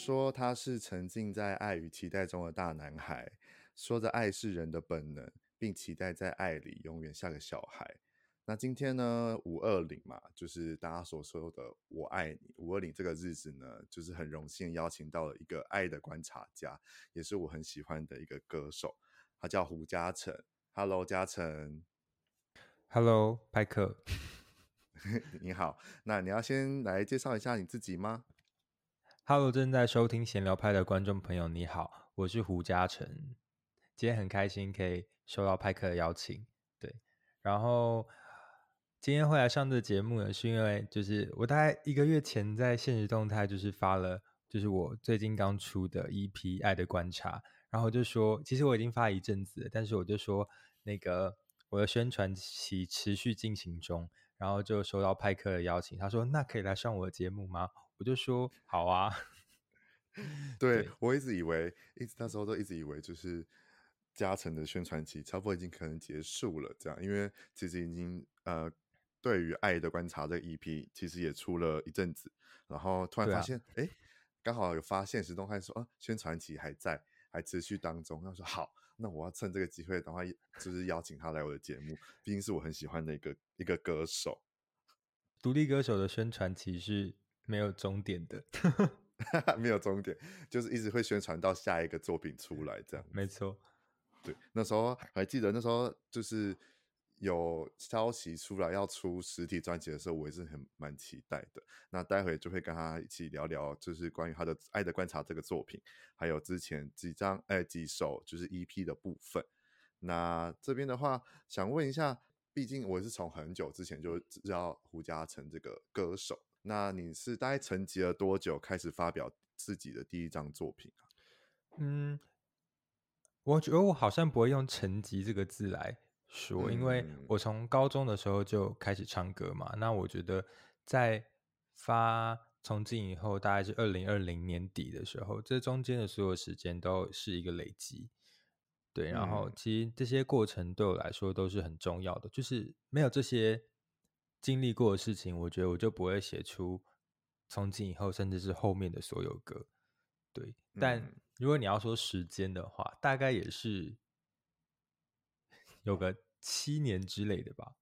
说他是沉浸在爱与期待中的大男孩，说着爱是人的本能，并期待在爱里永远像个小孩。那今天呢，五二零嘛，就是大家所说的“我爱你”。五二零这个日子呢，就是很荣幸邀请到了一个爱的观察家，也是我很喜欢的一个歌手，他叫胡嘉诚。Hello，嘉诚。Hello，派克。你好，那你要先来介绍一下你自己吗？Hello，正在收听闲聊派的观众朋友，你好，我是胡嘉诚。今天很开心可以收到派克的邀请，对。然后今天会来上这节目呢，是因为就是我大概一个月前在现实动态就是发了，就是我最近刚出的 EP《爱的观察》，然后就说其实我已经发一阵子了，但是我就说那个我的宣传期持续进行中，然后就收到派克的邀请，他说那可以来上我的节目吗？我就说好啊，对，对我一直以为，一直那时候都一直以为，就是嘉诚的宣传期差不多已经可能结束了，这样，因为其实已经呃，对于《爱的观察》这个 EP，其实也出了一阵子，然后突然发现，哎、啊，刚好有发现实动态说，啊，宣传期还在，还持续当中。他说好，那我要趁这个机会，赶快就是邀请他来我的节目，毕竟是我很喜欢的一个一个歌手，独立歌手的宣传期是。没有终点的，没有终点，就是一直会宣传到下一个作品出来，这样。没错，对，那时候还记得那时候就是有消息出来要出实体专辑的时候，我也是很蛮期待的。那待会就会跟他一起聊聊，就是关于他的《爱的观察》这个作品，还有之前几张哎几首就是 EP 的部分。那这边的话，想问一下，毕竟我是从很久之前就知道胡嘉诚这个歌手。那你是大概沉寂了多久，开始发表自己的第一张作品啊？嗯，我觉得我好像不会用“沉寂”这个字来说，因为我从高中的时候就开始唱歌嘛。那我觉得在发从今以后，大概是二零二零年底的时候，这中间的所有时间都是一个累积。对，然后其实这些过程对我来说都是很重要的，就是没有这些。经历过的事情，我觉得我就不会写出从今以后，甚至是后面的所有歌。对，但如果你要说时间的话，大概也是有个七年之类的吧。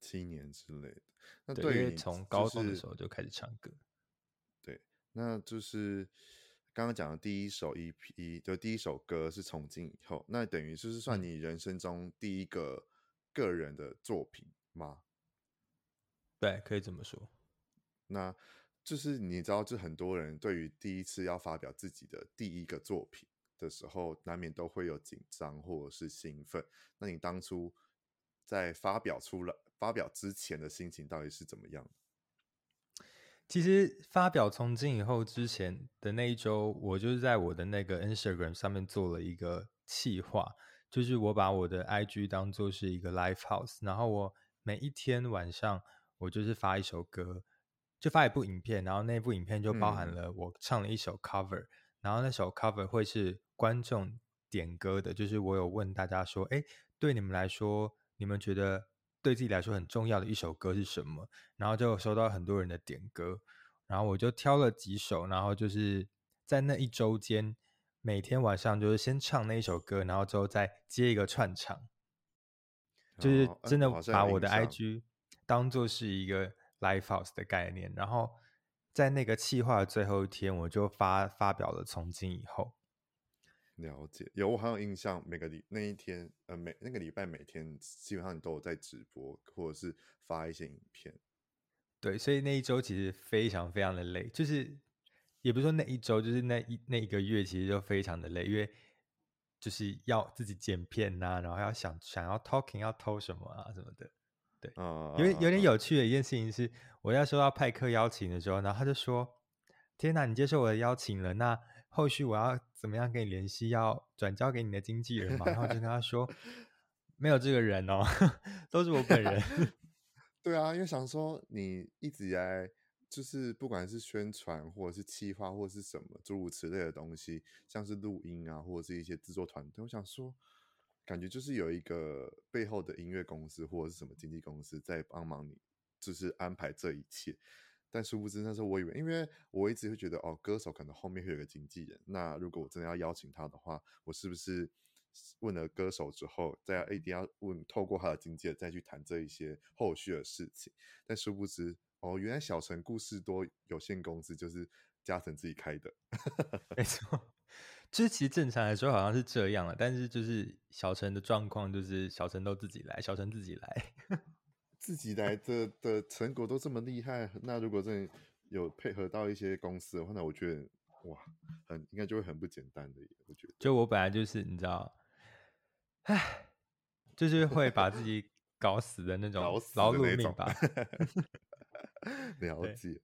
七年之类的。那对于从高中的时候就开始唱歌。对，那就是刚刚讲的第一首 EP，就第一首歌是从今以后，那等于就是算你人生中第一个个人的作品吗？对，可以这么说。那就是你知道，就很多人对于第一次要发表自己的第一个作品的时候，难免都会有紧张或者是兴奋。那你当初在发表出来、发表之前的心情到底是怎么样？其实发表从今以后之前的那一周，我就是在我的那个 Instagram 上面做了一个企划，就是我把我的 IG 当做是一个 Live House，然后我每一天晚上。我就是发一首歌，就发一部影片，然后那部影片就包含了我唱了一首 cover，嗯，然后那首 cover 会是观众点歌的，就是我有问大家说，哎，对你们来说，你们觉得对自己来说很重要的一首歌是什么？然后就收到很多人的点歌，然后我就挑了几首，然后就是在那一周间，每天晚上就是先唱那一首歌，然后之后再接一个串场，就是真的把我的 IG。当做是一个 lifehouse 的概念，然后在那个企划的最后一天，我就发发表了从今以后。了解，有我很有印象，每个礼那一天，呃，每那个礼拜每天基本上你都有在直播或者是发一些影片。对，所以那一周其实非常非常的累，就是也不是说那一周，就是那一那一个月其实就非常的累，因为就是要自己剪片呐、啊，然后要想想要 talking 要偷什么啊什么的。对，嗯，有点有点有趣的一件事情是，我在收到派克邀请的时候，然后他就说：“天哪，你接受我的邀请了，那后续我要怎么样跟你联系？要转交给你的经纪人嘛？”然后就跟他说：“没有这个人哦，都是我本人。”对啊，因为想说你一直以来就是不管是宣传或者是企划或者是什么诸如此类的东西，像是录音啊或者是一些制作团队，我想说。感觉就是有一个背后的音乐公司或者是什么经纪公司在帮忙你，就是安排这一切。但殊不知那时候我以为，因为我一直会觉得哦，歌手可能后面会有个经纪人。那如果我真的要邀请他的话，我是不是问了歌手之后，再一定要问透过他的经纪人再去谈这一些后续的事情？但殊不知哦，原来小城故事多有限公司就是嘉诚自己开的，没错。就是其实正常来说好像是这样了，但是就是小陈的状况就是小陈都自己来，小陈自己来，自己来的的成果都这么厉害，那如果真的有配合到一些公司的话，那我觉得哇，很应该就会很不简单的，我觉得。就我本来就是你知道，唉，就是会把自己搞死的那种劳碌命吧。了 解，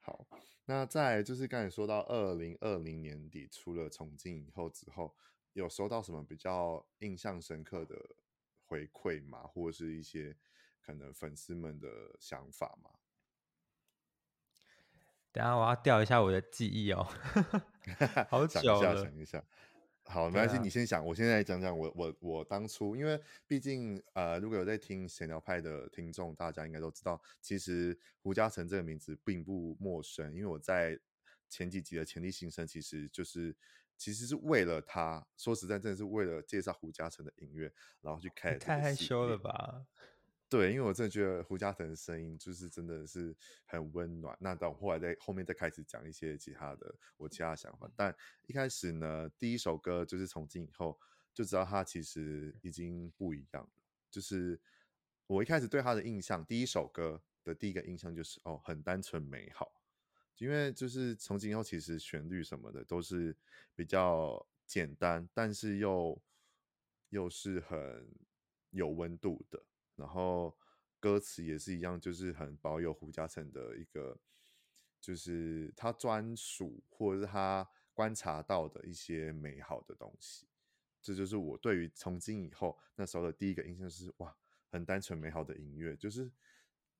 好。那再就是刚才说到二零二零年底出了重庆以后之后，有收到什么比较印象深刻的回馈吗？或者是一些可能粉丝们的想法吗？等下我要调一下我的记忆哦，好久了，想一下，想一下。好，没关系，啊、你先想。我现在讲讲我我我当初，因为毕竟呃，如果有在听闲聊派的听众，大家应该都知道，其实胡嘉诚这个名字并不陌生。因为我在前几集的前例新生，其实就是其实是为了他，说实在，真的是为了介绍胡嘉诚的音乐，然后去开。太害羞了吧？对，因为我真的觉得胡嘉腾的声音就是真的是很温暖。那等我后来在后面再开始讲一些其他的我其他的想法，但一开始呢，第一首歌就是从今以后就知道他其实已经不一样了。就是我一开始对他的印象，第一首歌的第一个印象就是哦，很单纯美好。因为就是从今以后，其实旋律什么的都是比较简单，但是又又是很有温度的。然后歌词也是一样，就是很保有胡嘉诚的一个，就是他专属或者是他观察到的一些美好的东西。这就是我对于从今以后那时候的第一个印象是哇，很单纯美好的音乐。就是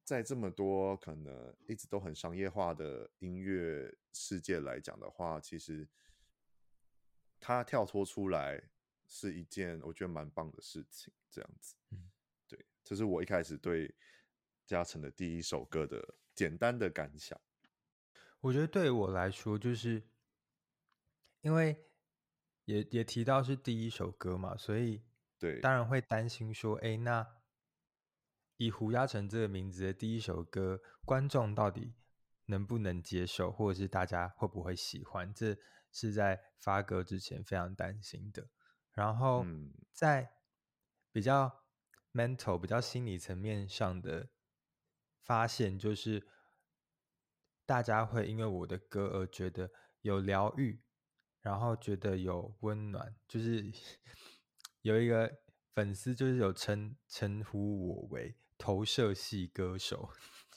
在这么多可能一直都很商业化的音乐世界来讲的话，其实他跳脱出来是一件我觉得蛮棒的事情。这样子，这是我一开始对嘉诚的第一首歌的简单的感想。我觉得对我来说，就是因为也也提到是第一首歌嘛，所以对，当然会担心说，哎，那以胡嘉诚这个名字的第一首歌，观众到底能不能接受，或者是大家会不会喜欢？这是在发歌之前非常担心的。然后在比较。Mental 比较心理层面上的发现，就是大家会因为我的歌而觉得有疗愈，然后觉得有温暖。就是 有一个粉丝，就是有称称呼我为投射系歌手，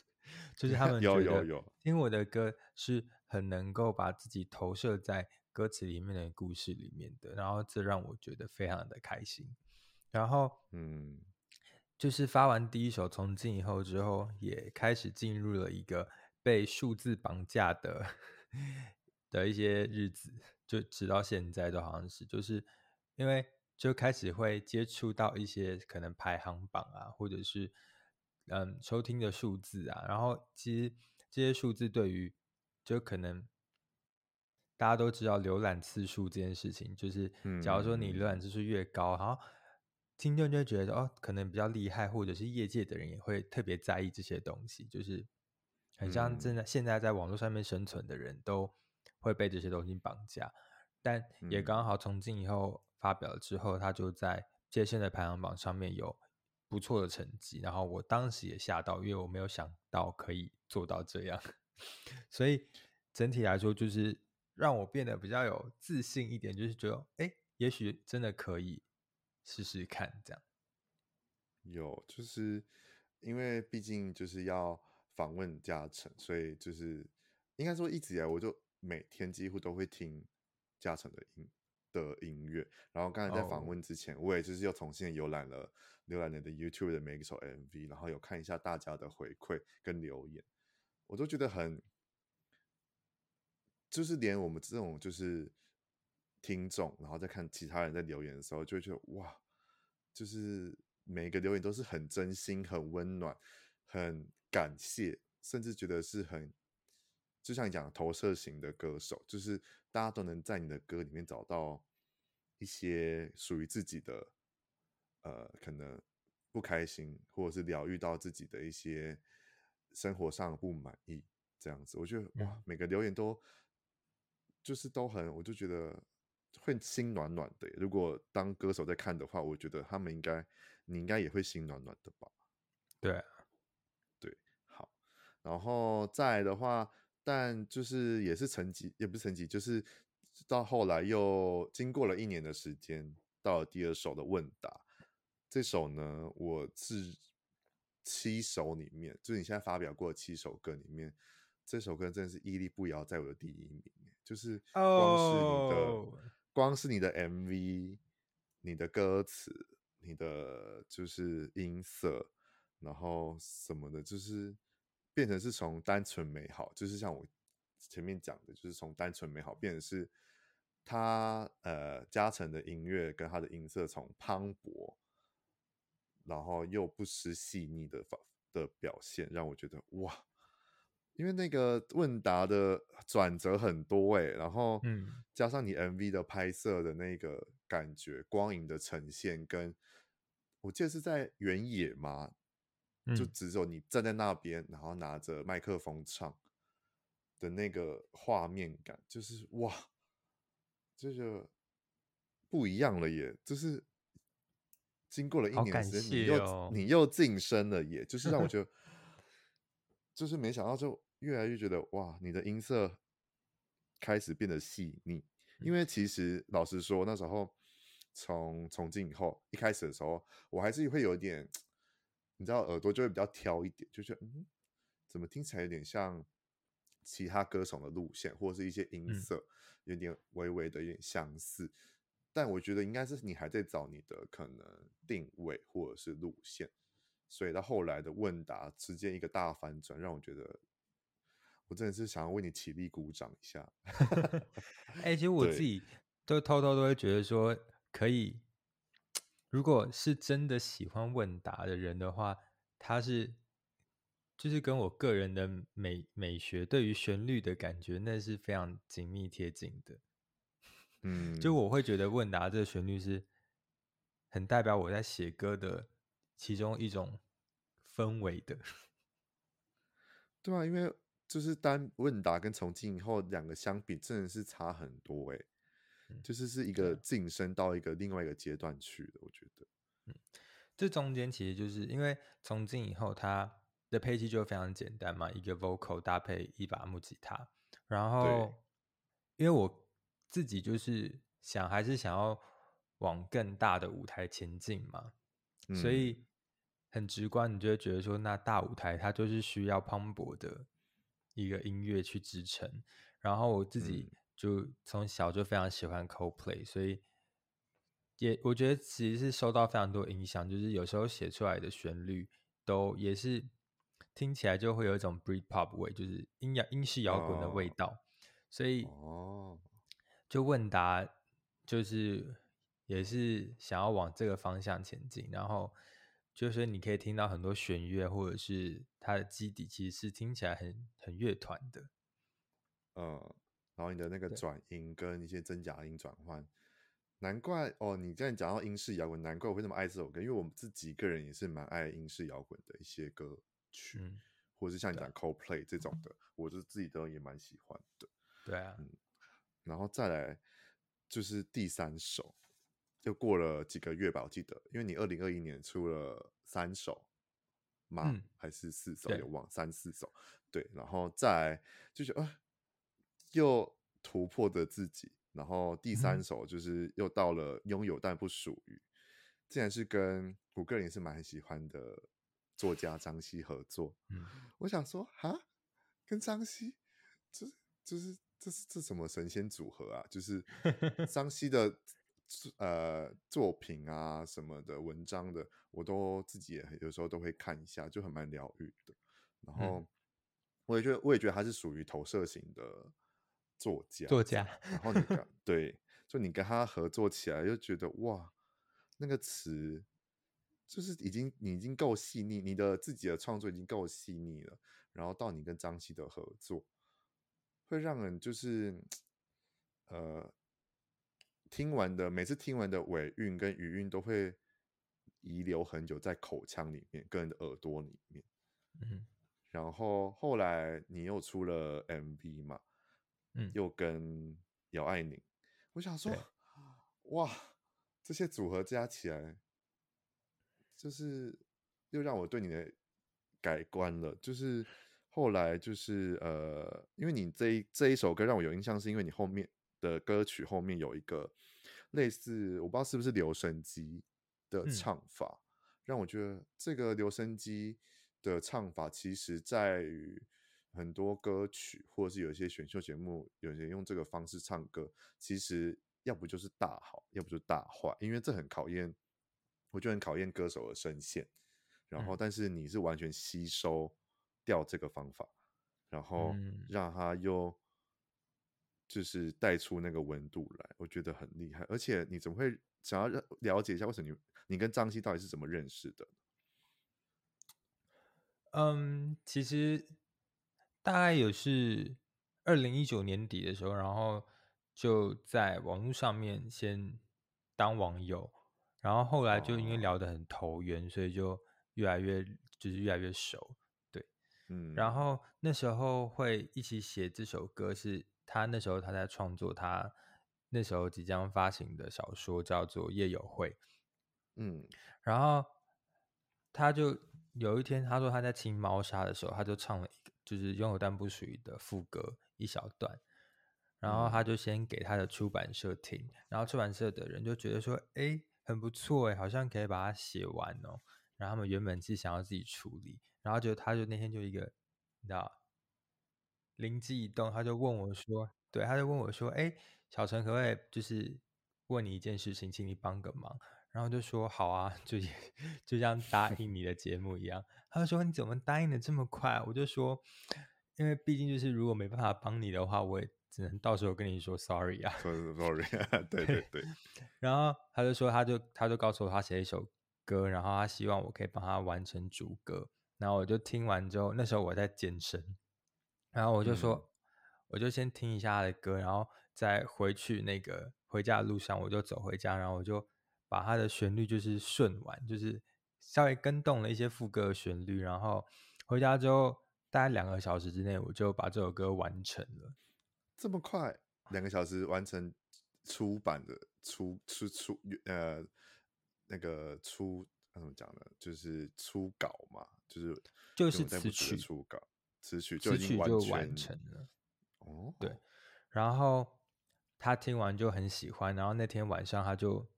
就是他们觉得听我的歌是很能够把自己投射在歌词里面的故事里面的，然后这让我觉得非常的开心。然后，嗯。就是发完第一首《从今以后》之后，也开始进入了一个被数字绑架的的一些日子，就直到现在都好像是，就是因为就开始会接触到一些可能排行榜啊，或者是嗯收听的数字啊，然后其实这些数字对于就可能大家都知道浏览次数这件事情，就是假如说你浏览次数越高，然后听众就会觉得哦，可能比较厉害，或者是业界的人也会特别在意这些东西，就是很像真的现在在网络上面生存的人都会被这些东西绑架，但也刚好从今以后发表了之后，他就在接线的排行榜上面有不错的成绩，然后我当时也吓到，因为我没有想到可以做到这样，所以整体来说就是让我变得比较有自信一点，就是觉得哎，也许真的可以试试看这样。有，就是因为毕竟就是要访问嘉诚，所以就是应该说一直以来我就每天几乎都会听嘉诚的音的音乐。然后刚才在访问之前，我也就是又重新浏览了浏览你的 YouTube 的每一首 MV，然后有看一下大家的回馈跟留言，我都觉得很，就是连我们这种就是听众，然后再看其他人在留言的时候，就会觉得哇，就是。每一个留言都是很真心、很温暖、很感谢，甚至觉得是很，就像你讲投射型的歌手，就是大家都能在你的歌里面找到一些属于自己的，呃，可能不开心，或者是疗愈到自己的一些生活上的不满意，这样子，我觉得哇，每个留言都就是都很，我就觉得会心暖暖的。如果当歌手在看的话，我觉得他们应该。你应该也会心暖暖的吧？对，对，好，然后再来的话，但就是也是成绩，也不是成绩，就是到后来又经过了一年的时间，到了第二首的问答，这首呢，我是七首里面，就是你现在发表过的七首歌里面，这首歌真的是屹立不摇，在我的第一名，就是光是你的，oh. 光是你的 MV，你的歌词。你的就是音色，然后什么的，就是变成是从单纯美好，就是像我前面讲的，就是从单纯美好变成是他呃嘉诚的音乐跟他的音色从磅礴，然后又不失细腻的的表现，让我觉得哇，因为那个问答的转折很多哎，然后嗯，加上你 MV 的拍摄的那个感觉，光影的呈现跟。我记得是在原野嘛，就只有你站在那边，嗯、然后拿着麦克风唱的那个画面感，就是哇，这个不一样了耶！就是经过了一年时间，你又你又晋升了耶，就是让我觉得，就是没想到，就越来越觉得哇，你的音色开始变得细腻，因为其实老实说，那时候。从从今以后，一开始的时候，我还是会有一点，你知道，耳朵就会比较挑一点，就觉得嗯，怎么听起来有点像其他歌手的路线，或者是一些音色，嗯、有点微微的有点相似。但我觉得应该是你还在找你的可能定位或者是路线，所以到后来的问答之间一个大反转，让我觉得我真的是想要为你起立鼓掌一下。哎、欸，其实 我自己都偷偷都会觉得说。可以，如果是真的喜欢问答的人的话，他是就是跟我个人的美美学对于旋律的感觉，那是非常紧密贴近的。嗯，就我会觉得问答这个旋律是很代表我在写歌的其中一种氛围的。对啊，因为就是单问答跟从今以后两个相比，真的是差很多哎。就是是一个晋升到一个另外一个阶段去的，我觉得，嗯，这中间其实就是因为从今以后，它的配器就非常简单嘛，一个 vocal 搭配一把木吉他，然后，因为我自己就是想还是想要往更大的舞台前进嘛，嗯，所以很直观，你就会觉得说，那大舞台它就是需要磅礴的一个音乐去支撑，然后我自己，嗯。就从小就非常喜欢 Coldplay，所以也我觉得其实是受到非常多影响，就是有时候写出来的旋律都也是听起来就会有一种 Britpop 味，就是音摇英式摇滚的味道。Oh. 所以哦，就问答就是也是想要往这个方向前进，然后就是你可以听到很多弦乐或者是它的基底其实是听起来很很乐团的，嗯。Oh. 然后你的那个转音跟一些真假音转换，难怪哦！你这样讲到英式摇滚，难怪我会那么爱这首歌，因为我们自己个人也是蛮爱英式摇滚的一些歌曲，嗯、或者是像你讲 Coldplay 这种的，嗯、我就自己都也蛮喜欢的。对啊，嗯，然后再来就是第三首，又过了几个月吧，我记得，因为你二零二一年出了三首吗？嗯、还是四首？有忘三四首？对，然后再就觉得啊。又突破着自己，然后第三首就是又到了拥有但不属于，竟然是跟我个人也是蛮喜欢的作家张希合作。嗯，我想说哈，跟张希，这就是这是这什么神仙组合啊？就是 张希的呃作品啊什么的文章的，我都自己也有时候都会看一下，就很蛮疗愈的。然后我也觉得，我也觉得他是属于投射型的。作家，作家，然后你跟对，就你跟他合作起来，就觉得哇，那个词就是已经你已经够细腻，你的自己的创作已经够细腻了，然后到你跟张希的合作，会让人就是呃，听完的每次听完的尾韵跟余韵都会遗留很久在口腔里面，跟耳朵里面，嗯，然后后来你又出了 MV 嘛。嗯，又跟姚爱宁，我想说，哇，这些组合加起来，就是又让我对你的改观了。就是后来就是呃，因为你这一这一首歌让我有印象，是因为你后面的歌曲后面有一个类似，我不知道是不是留声机的唱法，嗯，让我觉得这个留声机的唱法，其实在于。很多歌曲，或者是有一些选秀节目，有人用这个方式唱歌，其实要不就是大好，要不就是大坏，因为这很考验，我觉得很考验歌手的声线。然后，但是你是完全吸收掉这个方法，然后让他又就是带出那个温度来，我觉得很厉害。而且，你怎么会想要了解一下，为什么你你跟张希到底是怎么认识的？嗯，其实。大概也是二零一九年底的时候，然后就在网络上面先当网友，然后后来就因为聊得很投缘，所以就越来越就是越来越熟，对，嗯，然后那时候会一起写这首歌，是他那时候他在创作他那时候即将发行的小说，叫做《夜友会》，嗯，然后他就有一天他说他在清猫砂的时候，他就唱了一个。就是拥有但不属于的副歌一小段，然后他就先给他的出版社听，然后出版社的人就觉得说，哎，很不错哎，好像可以把它写完哦。然后他们原本是想要自己处理，然后就他就那天就一个，你知道，灵机一动，他就问我说，对，他就问我说，哎，小陈可不可以就是问你一件事情，请你帮个忙。然后就说好啊，就就像答应你的节目一样。他就说你怎么答应的这么快？我就说，因为毕竟就是如果没办法帮你的话，我也只能到时候跟你说 sorry 啊。sorry，对对对。然后他就说，他就他就告诉我他写一首歌，然后他希望我可以帮他完成主歌。然后我就听完之后，那时候我在健身，然后我就说，嗯、我就先听一下他的歌，然后再回去那个回家的路上，我就走回家，然后我就。把他的旋律就是顺完，就是稍微跟动了一些副歌的旋律，然后回家之后大概两个小时之内，我就把这首歌完成了。这么快，两个小时完成出版的出出出呃那个初怎么讲呢？就是初稿嘛，就是就是词曲初稿，词曲就完成了。哦，对，然后他听完就很喜欢，然后那天晚上他就。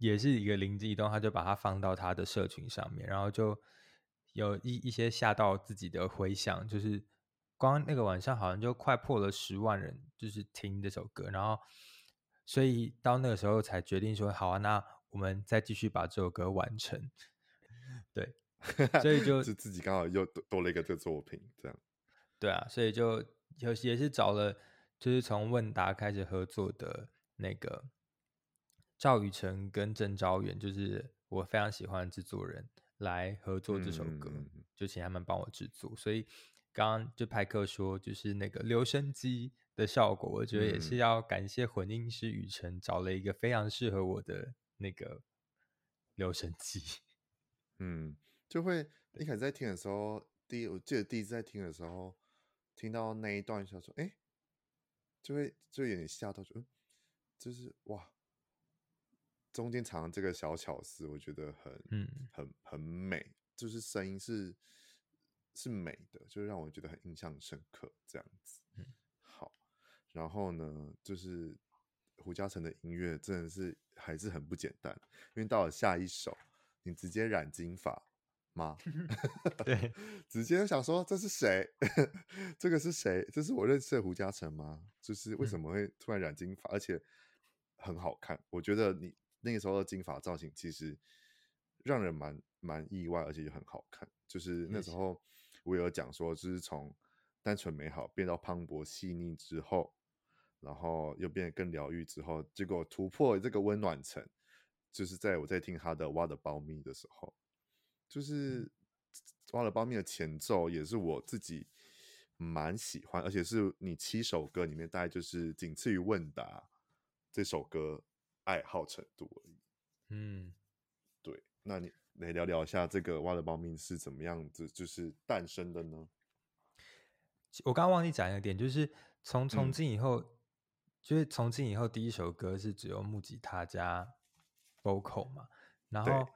也是一个灵机一动，他就把它放到他的社群上面，然后就有一一些吓到自己的回响，就是光那个晚上好像就快破了十万人，就是听这首歌，然后所以到那个时候才决定说好啊，那我们再继续把这首歌完成。对，所以就 是自己刚好又多多了一个这个作品，这样。对啊，所以就有也是找了，就是从问答开始合作的那个。赵宇成跟郑昭远就是我非常喜欢的制作人来合作这首歌，嗯、就请他们帮我制作。所以刚刚就派克说，就是那个留声机的效果，我觉得也是要感谢混音师雨辰找了一个非常适合我的那个留声机。嗯，就会一开始在听的时候，第一我记得第一次在听的时候，听到那一段时候说，哎，就会就有点吓到，就嗯，就是哇。中间藏这个小巧思，我觉得很、嗯、很很美，就是声音是是美的，就让我觉得很印象深刻。这样子，嗯、好。然后呢，就是胡嘉诚的音乐真的是还是很不简单，因为到了下一首，你直接染金发吗？对，直接想说这是谁？这个是谁？这是我认识的胡嘉诚吗？就是为什么会突然染金发，嗯、而且很好看？我觉得你那个时候的金发造型其实让人蛮蛮意外，而且也很好看。就是那时候我有讲说，就是从单纯美好变到磅礴细腻之后。然后又变得更疗愈之后，结果突破这个温暖层，就是在我在听他的《What About Me》的时候，就是《挖了包面》的前奏也是我自己蛮喜欢，而且是你七首歌里面大概就是仅次于《问答》这首歌爱好程度而已。嗯，对，那你来聊聊一下这个《挖的包面》是怎么样子就是诞生的呢？我刚刚忘记讲一个点，就是从从今以后。嗯就是从今以后，第一首歌是只有木吉他加 vocal 嘛，然后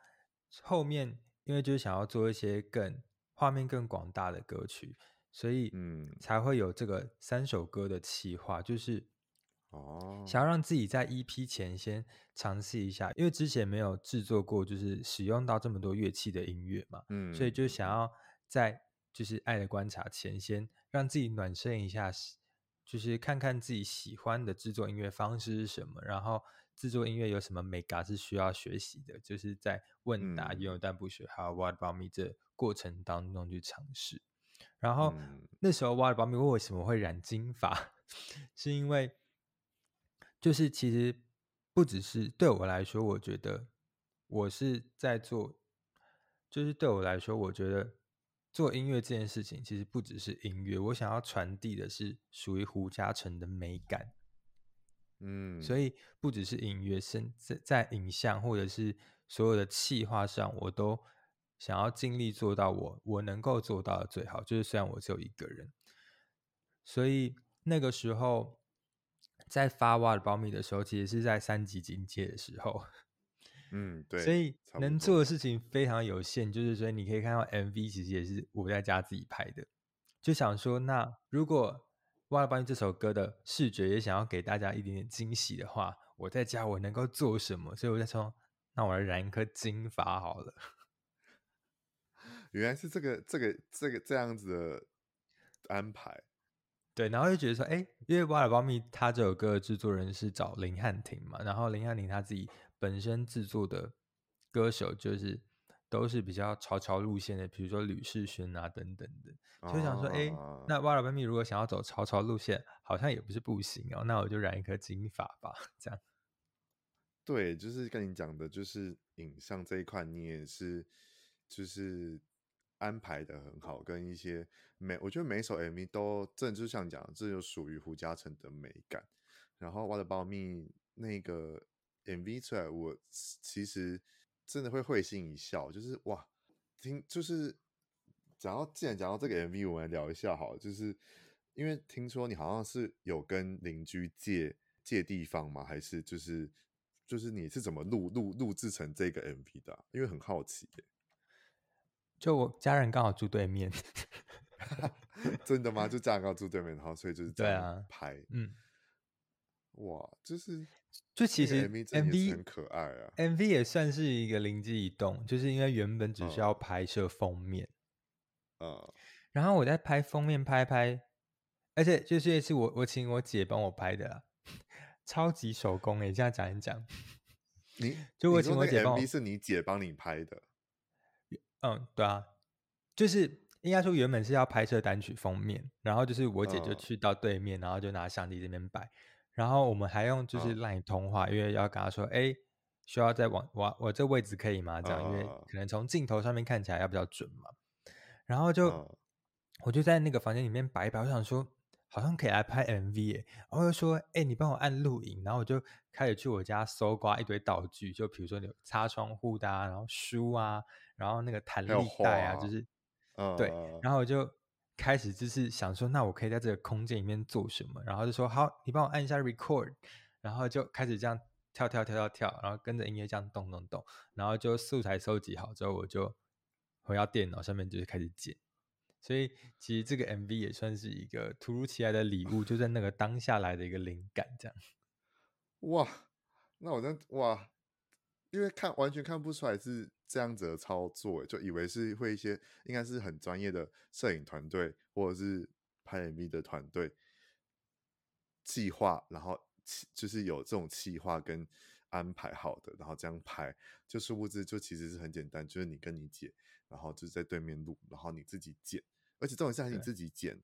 后面因为就是想要做一些更画面更广大的歌曲，所以嗯才会有这个三首歌的企划，就是哦想要让自己在 EP 前先尝试一下，因为之前没有制作过就是使用到这么多乐器的音乐嘛，嗯，所以就想要在就是爱的观察前先让自己暖身一下。就是看看自己喜欢的制作音乐方式是什么，然后制作音乐有什么美感是需要学习的，就是在问答、拥有但不学，还有 What About Me 这过程当中去尝试。然后、嗯、那时候 What About Me 为什么会染金发，是因为就是其实不只是对我来说，我觉得我是在做，就是对我来说，我觉得。做音乐这件事情，其实不只是音乐，我想要传递的是属于胡嘉诚的美感。嗯，所以不只是音乐，甚至在影像或者是所有的气化上，我都想要尽力做到我我能够做到的最好。就是虽然我只有一个人，所以那个时候在发《挖的苞米》的时候，其实是在三级警戒的时候。嗯，对，所以能做的事情非常有限，就是所以你可以看到 MV 其实也是我在家自己拍的，就想说，那如果《What About Me》这首歌的视觉也想要给大家一点点惊喜的话，我在家我能够做什么？所以我在说，那我来染一颗金发好了。原来是这个这个这个这样子的安排，对，然后就觉得说，哎，因为《What About Me》他这首歌的制作人是找林汉廷嘛，然后林汉廷他自己。本身制作的歌手就是都是比较潮潮路线的，比如说吕士轩啊等等的，就想说，哎、啊，那 What About Me 如果想要走潮潮路线，好像也不是不行哦。那我就染一颗金发吧，这样。对，就是跟你讲的，就是影像这一块，你也是就是安排的很好，跟一些每我觉得每一首 MV 都真的就像讲，这就属于胡嘉诚的美感。然后 What About Me 那个。MV 出来，我其实真的会会心一笑，就是哇，听就是讲到，既然讲到这个 MV，我们来聊一下好了，就是因为听说你好像是有跟邻居借借地方吗？还是就是就是你是怎么录录录制成这个 MV 的啊？因为很好奇耶。就我家人刚好住对面，真的吗？就家人刚好住对面，然后所以就是这样拍，啊、嗯。哇，就是就其实 MV 很可爱啊，MV 也算是一个灵机一动，就是因为原本只需要拍摄封面，嗯，然后我在拍封面拍拍，而且就是也是我我请我姐帮我拍的啦，超级手工诶，这样讲一讲，你就我请我姐，MV 是你姐帮你拍的，嗯，对啊，就是应该说原本是要拍摄单曲封面，然后就是我姐就去到对面，嗯、然后就拿相机这边摆。然后我们还用就是 LINE 通话，因为要跟他说，哎，需要再往我我这位置可以吗？这样，因为可能从镜头上面看起来要比较准嘛。然后就我就在那个房间里面摆一摆，我想说好像可以来拍 MV 哎，然后又说，哎，你帮我按录影，然后我就开始去我家搜刮一堆道具，就比如说有擦窗户的啊，然后书啊，然后那个弹力带啊，就是对，然后我就。开始就是想说，那我可以在这个空间里面做什么？然后就说好，你帮我按一下 record，然后就开始这样跳跳跳跳跳，然后跟着音乐这样动动动，然后就素材收集好之后，我就回到电脑上面就是开始剪。所以其实这个 MV 也算是一个突如其来的礼物，就在那个当下来的一个灵感这样。哇，那我真哇，因为看完全看不出来是这样子的操作，就以为是会一些应该是很专业的摄影团队或者是拍 MV 的团队计划，然后就是有这种计划跟安排好的，然后这样拍，就殊不知就其实是很简单，就是你跟你姐，然后就是在对面录，然后你自己剪，而且这种是你自己剪。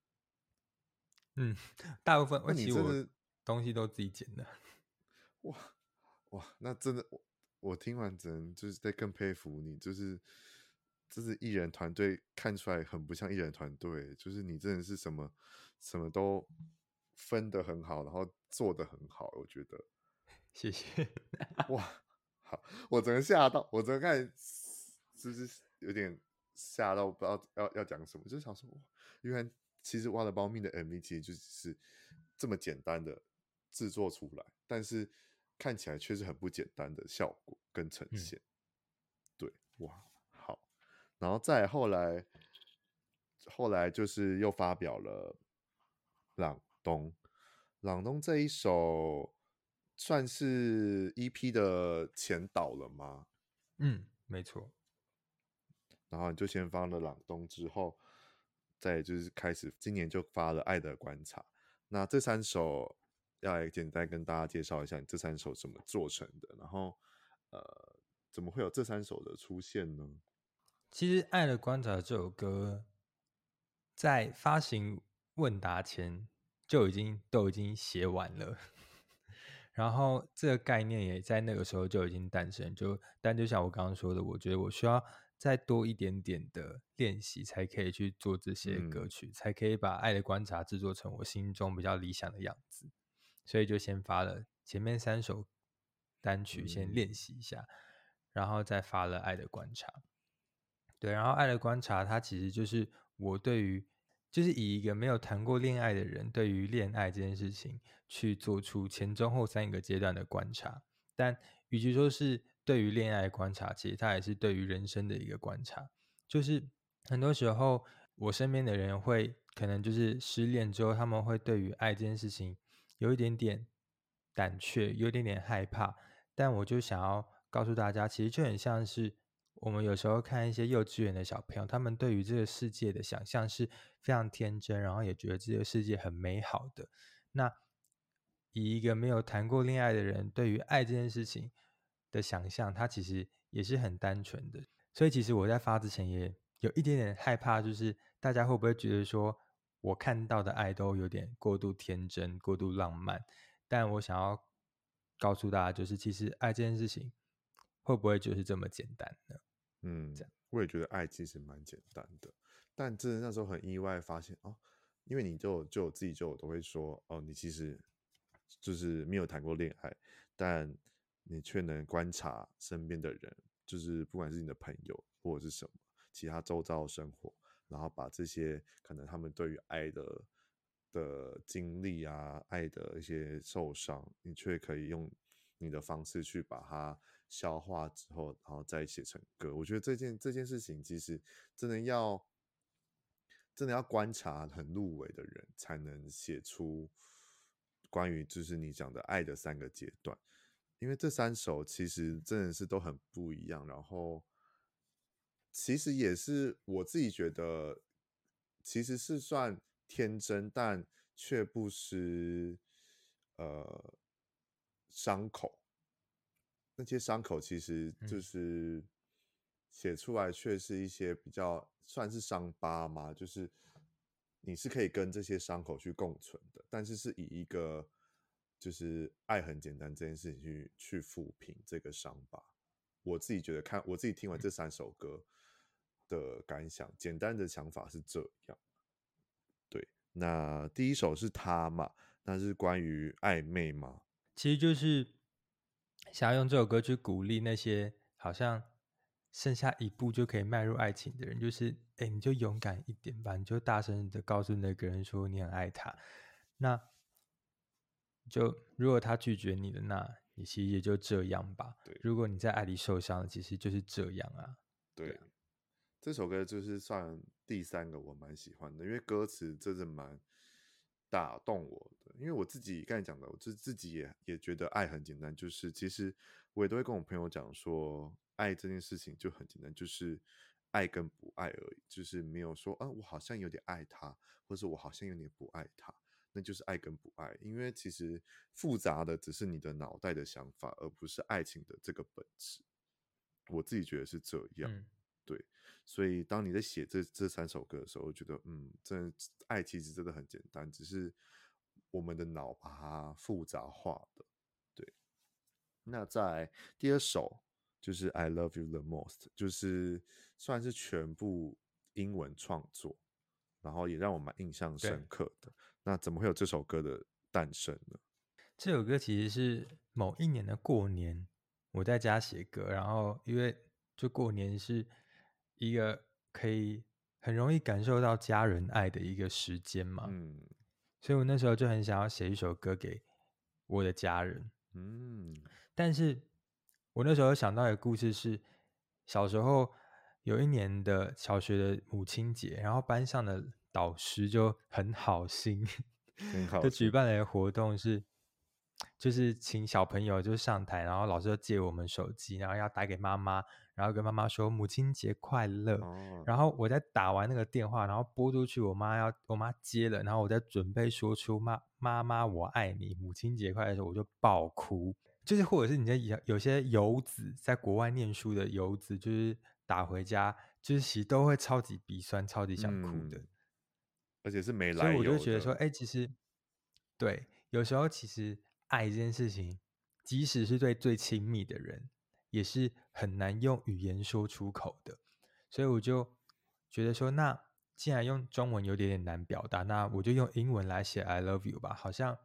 嗯，大部分那你真的东西都自己剪的。哇哇，那真的我我听完只能就是在更佩服你，就是这是艺人团队看出来很不像艺人团队，就是你真的是什么什么都分得很好，然后做得很好，我觉得。谢谢。哇，好，我整个吓到，我整个看就是有点吓到，不知道要要讲什么，就想说，因为其实《挖了包命》的 MV 其实就是这么简单的制作出来，但是。看起来确实很不简单的效果跟呈现，嗯、对，哇，好，然后再后来，后来就是又发表了《朗东》，《朗东》这一首算是 EP 的前导了吗？嗯，没错。然后你就先发了《朗东》，之后再就是开始，今年就发了《爱的观察》。那这三首。要来简单跟大家介绍一下你这三首怎么做成的，然后呃，怎么会有这三首的出现呢？其实《爱的观察》这首歌在发行问答前就已经都已经写完了，然后这个概念也在那个时候就已经诞生。就但就像我刚刚说的，我觉得我需要再多一点点的练习，才可以去做这些歌曲，嗯、才可以把《爱的观察》制作成我心中比较理想的样子。所以就先发了前面三首单曲，先练习一下，嗯、然后再发了《爱的观察》。对，然后《爱的观察》它其实就是我对于，就是以一个没有谈过恋爱的人，对于恋爱这件事情去做出前中后三个阶段的观察。但与其说是对于恋爱观察，其实它也是对于人生的一个观察。就是很多时候，我身边的人会可能就是失恋之后，他们会对于爱这件事情。有一点点胆怯，有一点点害怕，但我就想要告诉大家，其实就很像是我们有时候看一些幼稚园的小朋友，他们对于这个世界的想象是非常天真，然后也觉得这个世界很美好的。那以一个没有谈过恋爱的人对于爱这件事情的想象，他其实也是很单纯的。所以其实我在发之前也有一点点害怕，就是大家会不会觉得说，我看到的爱都有点过度天真、过度浪漫，但我想要告诉大家，就是其实爱这件事情会不会就是这么简单呢？嗯，我也觉得爱其实蛮简单的，但真的那时候很意外发现哦，因为你就就自己就都会说哦，你其实就是没有谈过恋爱，但你却能观察身边的人，就是不管是你的朋友或者是什么其他周遭的生活。然后把这些可能他们对于爱的的经历啊，爱的一些受伤，你却可以用你的方式去把它消化之后，然后再写成歌。我觉得这件这件事情其实真的要真的要观察很入微的人，才能写出关于就是你讲的爱的三个阶段。因为这三首其实真的是都很不一样，然后。其实也是我自己觉得，其实是算天真，但却不失呃伤口。那些伤口其实就是写出来，却是一些比较算是伤疤嘛，就是你是可以跟这些伤口去共存的，但是是以一个就是爱很简单这件事情去去抚平这个伤疤。我自己觉得看我自己听完这三首歌。的感想，简单的想法是这样。对，那第一首是他嘛？那是关于暧昧吗？其实就是想要用这首歌去鼓励那些好像剩下一步就可以迈入爱情的人，就是哎，你就勇敢一点吧，你就大声的告诉那个人说你很爱他。那就如果他拒绝你的，那你其实也就这样吧。对，如果你在爱里受伤了，其实就是这样啊。对。对这首歌就是算第三个我蛮喜欢的，因为歌词真的蛮打动我的，因为我自己刚才讲的，我自自己也也觉得爱很简单，就是其实我也都会跟我朋友讲说，爱这件事情就很简单，就是爱跟不爱而已，就是没有说啊，我好像有点爱他，或者我好像有点不爱他，那就是爱跟不爱，因为其实复杂的只是你的脑袋的想法，而不是爱情的这个本质。我自己觉得是这样。所以当你在写这这三首歌的时候，我觉得，嗯，真的爱其实真的很简单，只是我们的脑把它复杂化的。对，那在第二首就是 I Love You the Most，就是算是全部英文创作，然后也让我蛮印象深刻的。那怎么会有这首歌的诞生呢？这首歌其实是某一年的过年，我在家写歌，然后因为就过年是。一个可以很容易感受到家人爱的一个时间嘛，嗯，所以我那时候就很想要写一首歌给我的家人，嗯，但是我那时候想到一个故事是，小时候有一年的小学的母亲节，然后班上的导师就很好心，很好，就举办了一个活动是，就是请小朋友就上台，然后老师就借我们手机，然后要打给妈妈。然后跟妈妈说母亲节快乐，哦，然后我在打完那个电话，然后拨出去，我妈要我妈接了，然后我在准备说出妈妈妈我爱你，母亲节快乐的时候，我就爆哭。就是或者是你在有有些游子在国外念书的游子，就是打回家，就是其实都会超级鼻酸，超级想哭的，嗯，而且是没来由。所以我就觉得说，哎，其实对，有时候其实爱这件事情，即使是对最亲密的人。也是很难用语言说出口的，所以我就觉得说，那既然用中文有点点难表达，那我就用英文来写 I love you 吧，好像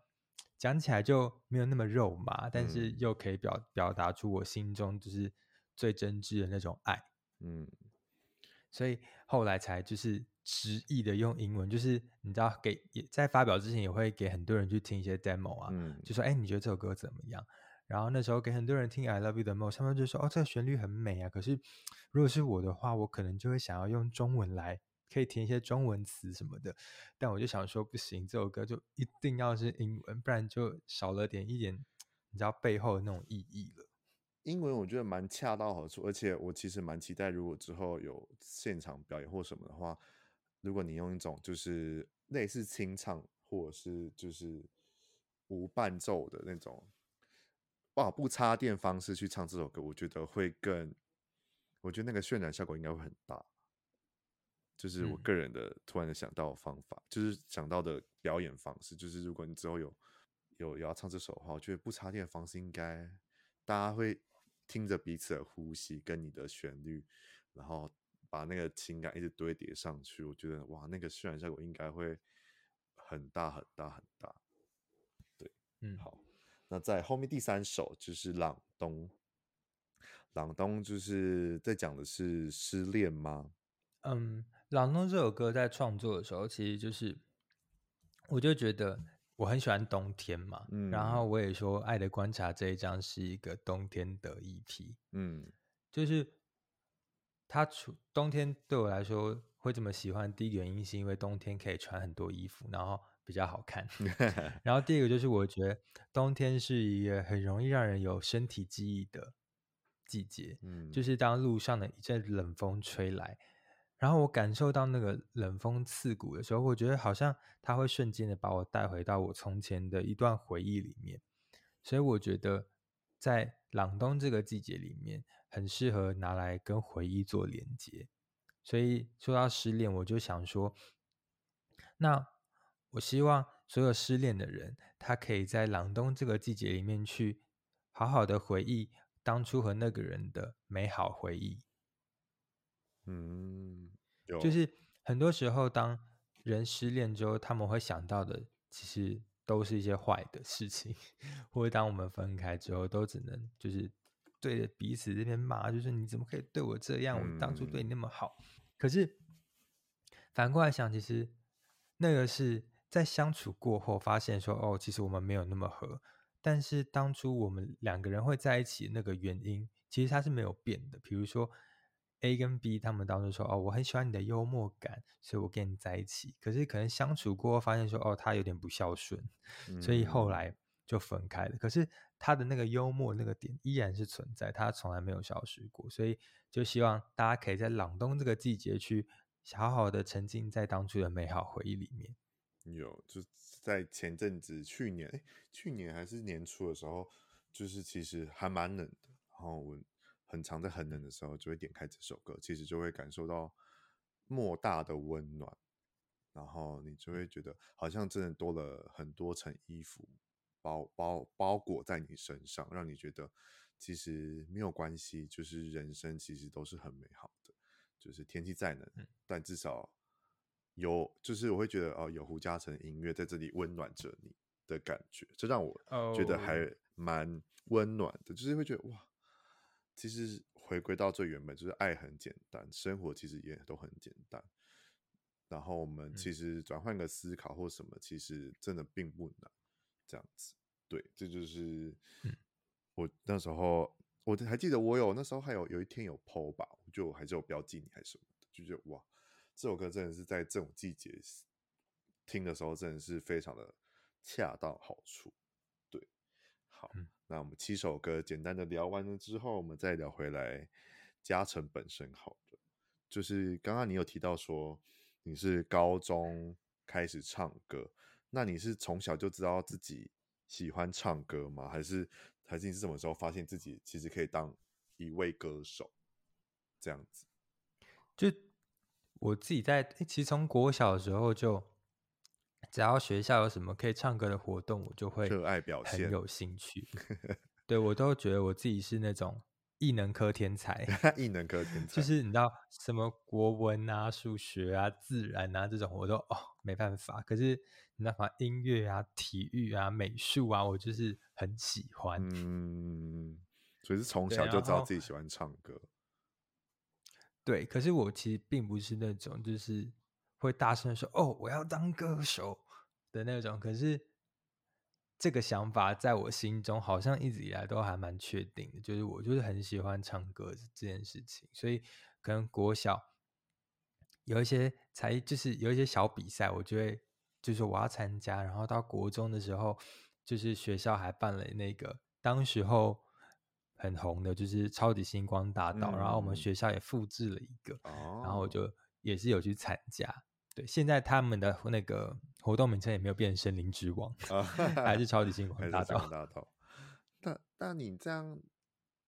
讲起来就没有那么肉麻，但是又可以表表达出我心中就是最真挚的那种爱，嗯，所以后来才就是执意的用英文，就是你知道给在发表之前也会给很多人去听一些 demo 啊，嗯，就说哎，你觉得这首歌怎么样？然后那时候给很多人听《I Love You the Most》，他们就说：“哦，这个旋律很美啊。”可是如果是我的话，我可能就会想要用中文来，可以填一些中文词什么的。但我就想说，不行，这首歌就一定要是英文，不然就少了点一点，你知道背后的那种意义了。英文我觉得蛮恰到好处，而且我其实蛮期待，如果之后有现场表演或什么的话，如果你用一种就是类似清唱，或者是就是无伴奏的那种。哇，不插电方式去唱这首歌，我觉得会更，我觉得那个渲染效果应该会很大。就是我个人的突然的想到的方法，嗯，就是想到的表演方式，就是如果你之后有有要唱这首的话，我觉得不插电的方式应该大家会听着彼此的呼吸跟你的旋律，然后把那个情感一直堆叠上去，我觉得哇，那个渲染效果应该会很大很大很大。对，嗯，好。那在后面第三首就是《朗东》，《朗东》就是在讲的是失恋吗？嗯，《朗东》这首歌在创作的时候，其实就是我就觉得我很喜欢冬天嘛，嗯，然后我也说《爱的观察》这一张是一个冬天的 EP，嗯，就是它除冬天对我来说会这么喜欢，第一个原因是因为冬天可以穿很多衣服，然后。比较好看，然后第二个就是我觉得冬天是一个很容易让人有身体记忆的季节，嗯，就是当路上的一阵冷风吹来，然后我感受到那个冷风刺骨的时候，我觉得好像它会瞬间的把我带回到我从前的一段回忆里面，所以我觉得在朗冬这个季节里面很适合拿来跟回忆做连接，所以说到失恋，我就想说，那。我希望所有失恋的人，他可以在朗冬这个季节里面去好好的回忆当初和那个人的美好回忆。嗯，就是很多时候，当人失恋之后，他们会想到的其实都是一些坏的事情，或者当我们分开之后，都只能就是对着彼此这边骂，就是你怎么可以对我这样？我当初对你那么好。嗯，可是反过来想，其实那个是。在相处过后，发现说哦，其实我们没有那么合。但是当初我们两个人会在一起那个原因，其实它是没有变的。比如说，A 跟 B 他们当时说哦，我很喜欢你的幽默感，所以我跟你在一起。可是可能相处过后发现说哦，他有点不孝顺，所以后来就分开了。嗯、可是他的那个幽默那个点依然是存在，他从来没有消失过。所以就希望大家可以在朗冬这个季节去好好的沉浸在当初的美好回忆里面。有，就在前阵子，去年诶，去年还是年初的时候，就是其实还蛮冷的，然后我。很常在很冷的时候，就会点开这首歌，其实就会感受到莫大的温暖，然后你就会觉得好像真的多了很多层衣服包包包裹在你身上，让你觉得其实没有关系，就是人生其实都是很美好的，就是天气再冷，但至少有，就是我会觉得哦，有胡嘉诚音乐在这里温暖着你的感觉，这让我觉得还蛮温暖的，就是会觉得哇。其实回归到最原本，就是爱很简单，生活其实也都很简单。然后我们其实转换个思考或什么，其实真的并不难。这样子，对，这就是我那时候，我还记得我有那时候还有有一天有 po 吧，我就还是有标记你还是什么的，就觉得哇，这首歌真的是在这种季节听的时候，真的是非常的恰到好处。对，好。那我们七首歌简单的聊完了之后，我们再聊回来嘉诚本身。好的，就是刚刚你有提到说你是高中开始唱歌，那你是从小就知道自己喜欢唱歌吗？还是还是你是什么时候发现自己其实可以当一位歌手？这样子，就我自己在其实从国小的时候就。只要学校有什么可以唱歌的活动，我就会热爱表现，很有兴趣。对，我都觉得我自己是那种异能科天才，异能科天才。就是你知道什么国文啊、数学啊、自然啊这种，我都哦没办法。可是你知道吗？音乐啊、体育啊、美术啊，我就是很喜欢。嗯，所以是从小就知道自己喜欢唱歌。对，可是我其实并不是那种就是。会大声说：“哦，我要当歌手的那种。”可是这个想法在我心中好像一直以来都还蛮确定的，就是我就是很喜欢唱歌这件事情。所以可能国小有一些才就是有一些小比赛，我就会就是我要参加。然后到国中的时候，就是学校还办了那个当时候很红的，就是超级星光大道。嗯、然后我们学校也复制了一个，哦、然后我就也是有去参加。对，现在他们的那个活动名称也没有变成森林之王，还是超级星光大道。大道。那那你这样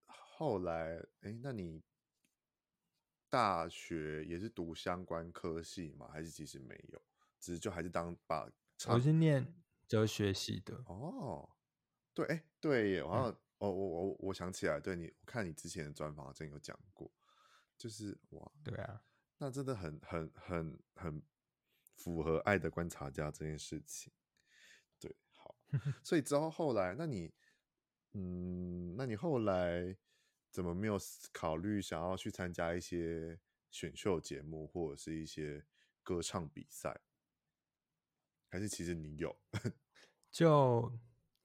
后来，哎，那你大学也是读相关科系吗？还是其实没有，只是就还是当把？我是念哲学系的。哦，对，哎，对耶，我好像，嗯、哦，我我我想起来，对你，我看你之前的专访好像有讲过，就是哇，对啊，那真的很很很很。符合爱的观察家这件事情，对，好，所以之后后来，那你，嗯，那你后来怎么没有考虑想要去参加一些选秀节目或者是一些歌唱比赛？还是其实你有？就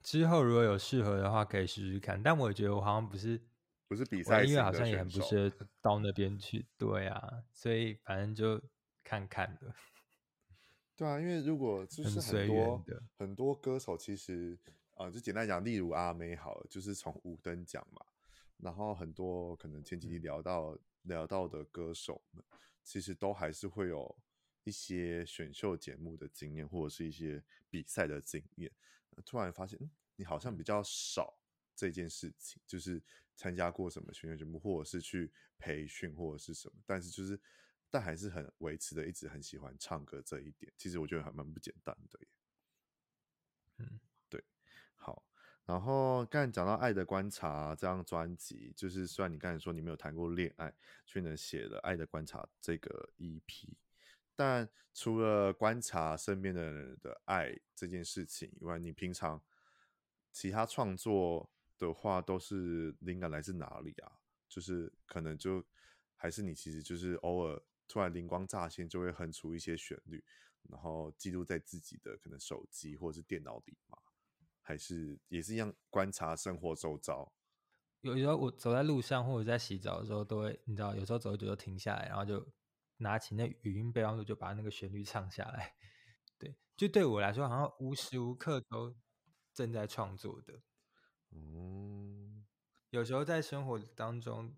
之后如果有适合的话，可以试试看。但我觉得我好像不是，不是比赛，音乐好像也很不适合 到那边去。对啊，所以反正就看看的。对啊，因为如果就是很多很多歌手，其实啊、呃，就简单讲，例如阿妹好了，就是从五等奖嘛，然后很多可能前几集聊到、嗯、聊到的歌手们，其实都还是会有一些选秀节目的经验，或者是一些比赛的经验。突然发现，嗯，你好像比较少这件事情，就是参加过什么选秀节目，或者是去培训，或者是什么，但是就是。但还是很维持的，一直很喜欢唱歌这一点，其实我觉得还蛮不简单的耶。嗯，对，好。然后刚才讲到《爱的观察》这张专辑，就是虽然你刚才说你没有谈过恋爱，却能写了《爱的观察》这个 EP，但除了观察身边的人的爱这件事情以外，你平常其他创作的话，都是灵感来自哪里啊？就是可能就还是你其实就是偶尔。突然灵光乍现，就会哼出一些旋律，然后记录在自己的可能手机或者是电脑里嘛？还是也是一样观察生活周遭？有时候我走在路上或者在洗澡的时候，都会你知道，有时候走一走就停下来，然后就拿起那语音备忘录，就把那个旋律唱下来。对，就对我来说，好像无时无刻都正在创作的。嗯，有时候在生活当中，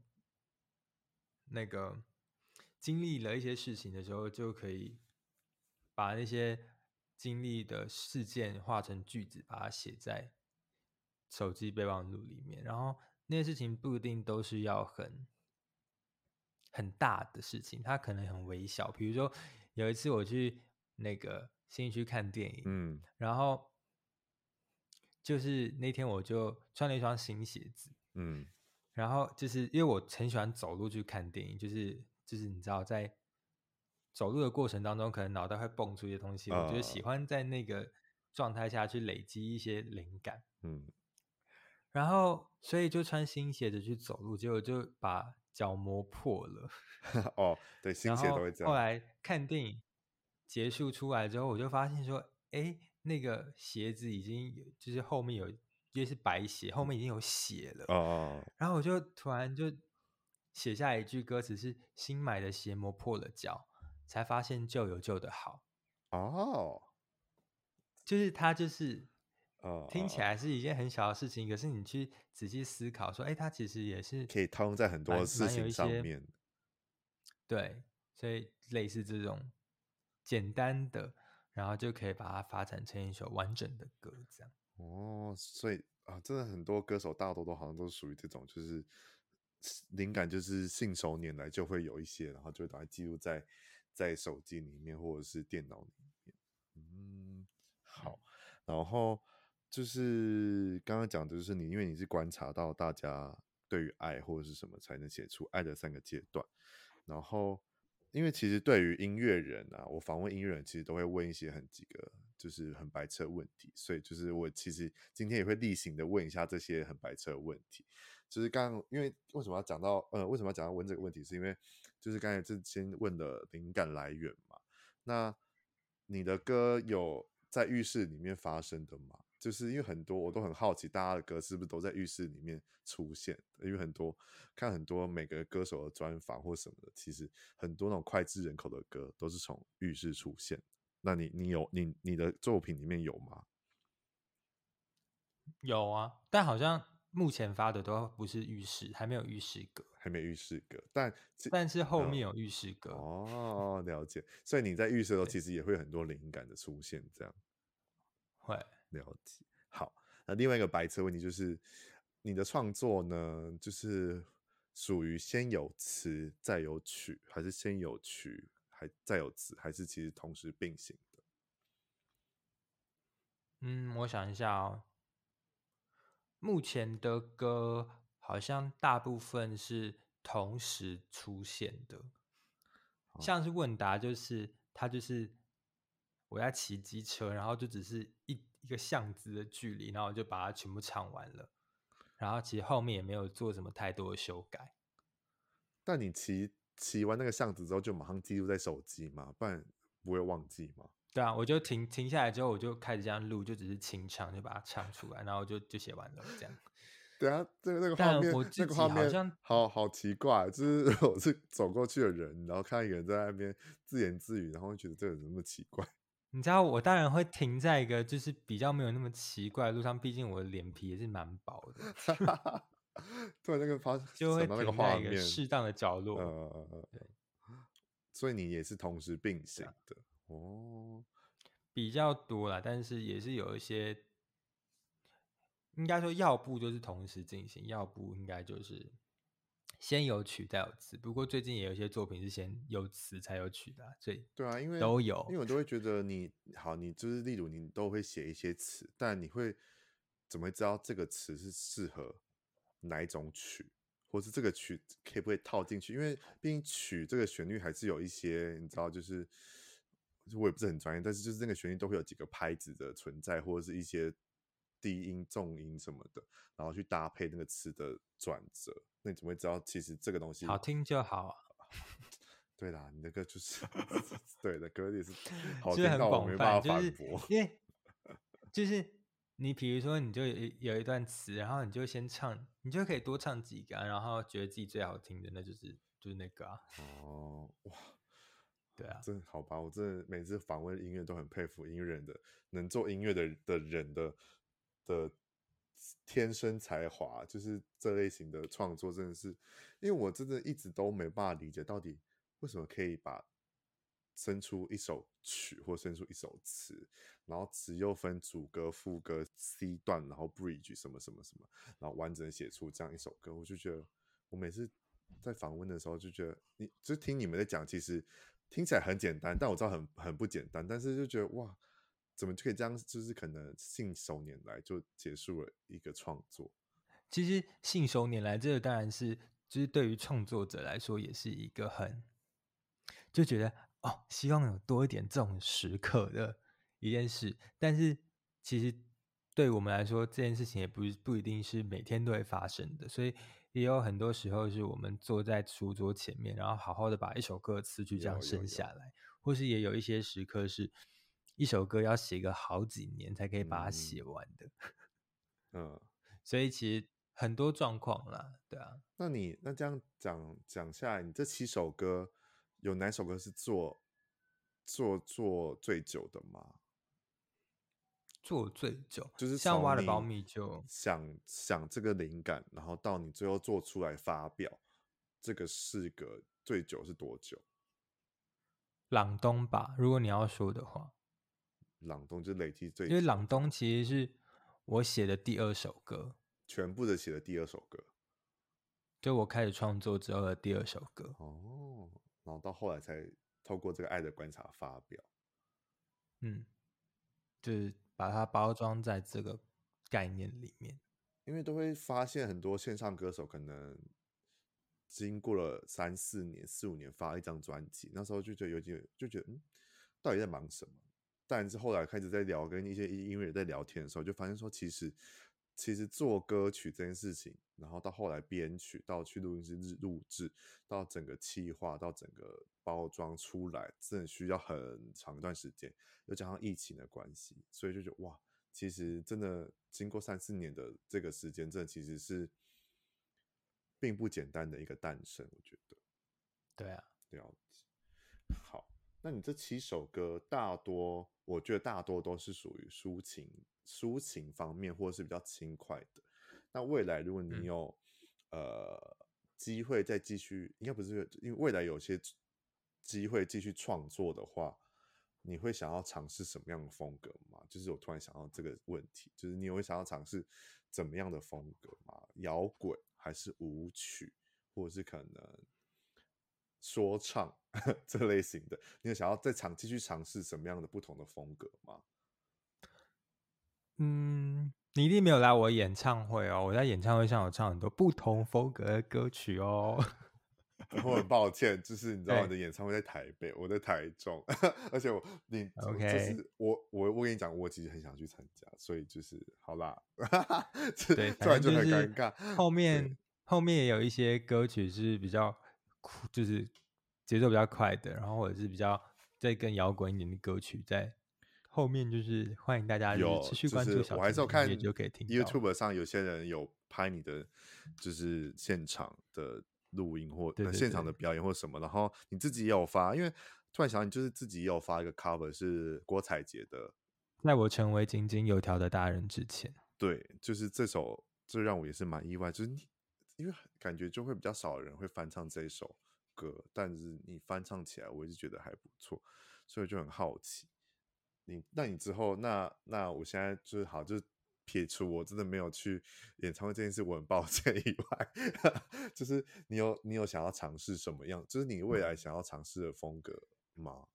那个经历了一些事情的时候，就可以把那些经历的事件化成句子，把它写在手机备忘录里面，然后。那些事情不一定都是要很很大的事情，它可能很微小。比如说，有一次我去那个新区看电影，嗯，然后就是那天我就穿了一双新鞋子，嗯，然后就是因为我很喜欢走路去看电影，就是就是你知道，在走路的过程当中，可能脑袋会蹦出一些东西，呃，我觉得喜欢在那个状态下去累积一些灵感，嗯。然后，所以就穿新鞋子去走路，结果就把脚磨破了。哦，对，新鞋都会这样。后来看电影结束出来之后，我就发现说，哎，那个鞋子已经就是后面有，因为是白鞋，后面已经有血了。哦哦。然后我就突然就写下一句歌词是：新买的鞋磨破了脚，才发现旧有旧的好。哦。就是他就是。哦，听起来是一件很小的事情，可是你去仔细思考，说，哎，它其实也是可以套用在很多事情上面。对，所以类似这种简单的，然后就可以把它发展成一首完整的歌，这样。哦，所以啊，真的很多歌手大多都好像都属于这种，就是灵感就是信手拈来就会有一些，然后就会把它记录在在手机里面或者是电脑里面。嗯，好，嗯、然后。就是刚刚讲的，就是你，因为你是观察到大家对于爱或者是什么才能写出爱的三个阶段。然后，因为其实对于音乐人啊，我访问音乐人其实都会问一些很几个就是很白痴的问题，所以就是我其实今天也会例行的问一下这些很白痴的问题。就是刚因为为什么要讲到呃为什么要讲到问这个问题，是因为就是刚才就先问的灵感来源嘛。那你的歌有在浴室里面发生的吗？就是因为很多我都很好奇，大家的歌是不是都在浴室里面出现？因为很多看很多每个歌手的专访或什么的，其实很多那种脍炙人口的歌都是从浴室出现。那你你有你你的作品里面有吗？有啊，但好像目前发的都不是浴室，还没有浴室歌，还没浴室歌，但但是后面有浴室歌。嗯、哦，了解。所以你在浴室的时候，其实也会有很多灵感的出现，这样会。了解，好。那另外一个白车问题就是，你的创作呢，就是属于先有词再有曲，还是先有曲还再有词，还是其实同时并行的？嗯，我想一下哦。目前的歌好像大部分是同时出现的，像是问答，就是他就是我要骑机车，然后就只是一。一个巷子的距离，然后我就把它全部唱完了。然后其实后面也没有做什么太多的修改。但你骑骑完那个巷子之后，就马上记录在手机嘛，不然不会忘记嘛？对啊，我就停停下来之后，我就开始这样录，就只是清唱，就把它唱出来，然后就就写完了这样。对啊，这个那个画面，那个画面好像好好奇怪，就是 我是走过去的人，然后看一个人在那边自言自语，然后觉得这个人那么奇怪。你知道我当然会停在一个就是比较没有那么奇怪的路上，毕竟我的脸皮也是蛮薄的。对，那个发就会停在一个适当的角落。呃，对，所以你也是同时并行的哦，比较多啦，但是也是有一些，应该说要不就是同时进行，要不应该就是。先有曲再有词，不过最近也有一些作品是先有词才有曲的，所以对啊，因为都有，因为我都会觉得你好，你就是例如你都会写一些词，但你会怎么会知道这个词是适合哪一种曲，或是这个曲可以不可以套进去？因为毕竟曲这个旋律还是有一些，你知道，就是我也不是很专业，但是就是那个旋律都会有几个拍子的存在，或者是一些低音、重音什么的，然后去搭配那个词的转折。那你怎么会知道？其实这个东西好听就好啊。对啦，你那个就是 对的歌也是好听到我没办法反驳。就是、因为 就是你比如说，你就有有一段词，然后你就先唱，你就可以多唱几个，然后觉得自己最好听的，那就是就是那个啊。哦，哇，对啊，真好吧，我真的每次访问音乐都很佩服音乐人的能做音乐的的人的的天生才华，就是这类型的创作真的是，因为我真的一直都没办法理解到底为什么可以把。生出一首曲或生出一首词，然后词又分主歌、副歌、C 段，然后 bridge 什么什么什么，然后完整写出这样一首歌，我就觉得，我每次在访问的时候就觉得，你就听你们在讲，其实听起来很简单，但我知道很很不简单，但是就觉得哇，怎么就可以这样？就是可能信手拈来就结束了一个创作。其实信手拈来，这个当然是，就是对于创作者来说，也是一个很就觉得。哦，希望有多一点这种时刻的一件事，但是其实对我们来说，这件事情也不不一定是每天都会发生的，所以也有很多时候是我们坐在书桌前面，然后好好的把一首歌词去这样生下来，或是也有一些时刻是一首歌要写个好几年才可以把它写完的。嗯，所以其实很多状况啦，对啊。那你那这样讲讲下来，你这七首歌。有哪首歌是做做做最久的吗？做最久，就是像挖了苞米就想想这个灵感，然后到你最后做出来发表，这个是个最久是多久？朗东吧，如果你要说的话，朗东就累积最，因为朗东其实是我写的第二首歌，全部的写的第二首歌，就我开始创作之后的第二首歌哦。然后到后来才透过这个爱的观察发表，嗯，就是把它包装在这个概念里面，因为都会发现很多线上歌手可能经过了三四年、四五年发一张专辑，那时候就觉得有点就觉得嗯，到底在忙什么？但是后来开始在聊，跟一些音乐人在聊天的时候，就发现说其实。其实做歌曲这件事情，然后到后来编曲，到去录音室录制，到整个企划，到整个包装出来，真的需要很长一段时间。又加上疫情的关系，所以就觉得哇，其实真的经过三四年的这个时间，这其实是并不简单的一个诞生。我觉得，对啊，了解。好，那你这七首歌，大多我觉得大多都是属于抒情。抒情方面，或者是比较轻快的。那未来，如果你有、嗯、呃机会再继续，应该不是因为未来有些机会继续创作的话，你会想要尝试什么样的风格吗？就是我突然想到这个问题，就是你有会想要尝试怎么样的风格吗？摇滚还是舞曲，或者是可能说唱 这类型的？你有想要再尝继续尝试什么样的不同的风格吗？嗯，你一定没有来我演唱会哦。我在演唱会上有唱很多不同风格的歌曲哦。我很抱歉，就是你知道我的演唱会在台北，我在台中，而且我你 OK，就是我我我跟你讲，我其实很想去参加，所以就是好啦。对，突然就很尴尬。后面后面也有一些歌曲是比较酷，就是节奏比较快的，然后或者是比较再更摇滚一点的歌曲在。后面就是欢迎大家有持续关注小，就是我还是有看 YouTube 上有些人有拍你的，就是现场的录音或现场的表演或什么，然后你自己也有发，因为突然想到你就是自己也有发一个 cover 是郭采洁的，在我成为井井有条的大人之前，对，就是这首，这让我也是蛮意外，就是你因为感觉就会比较少人会翻唱这一首歌，但是你翻唱起来，我一直觉得还不错，所以就很好奇。你那你之后那那我现在就是好，就是撇除我真的没有去演唱会这件事，我很抱歉以外，就是你有你有想要尝试什么样，就是你未来想要尝试的风格吗？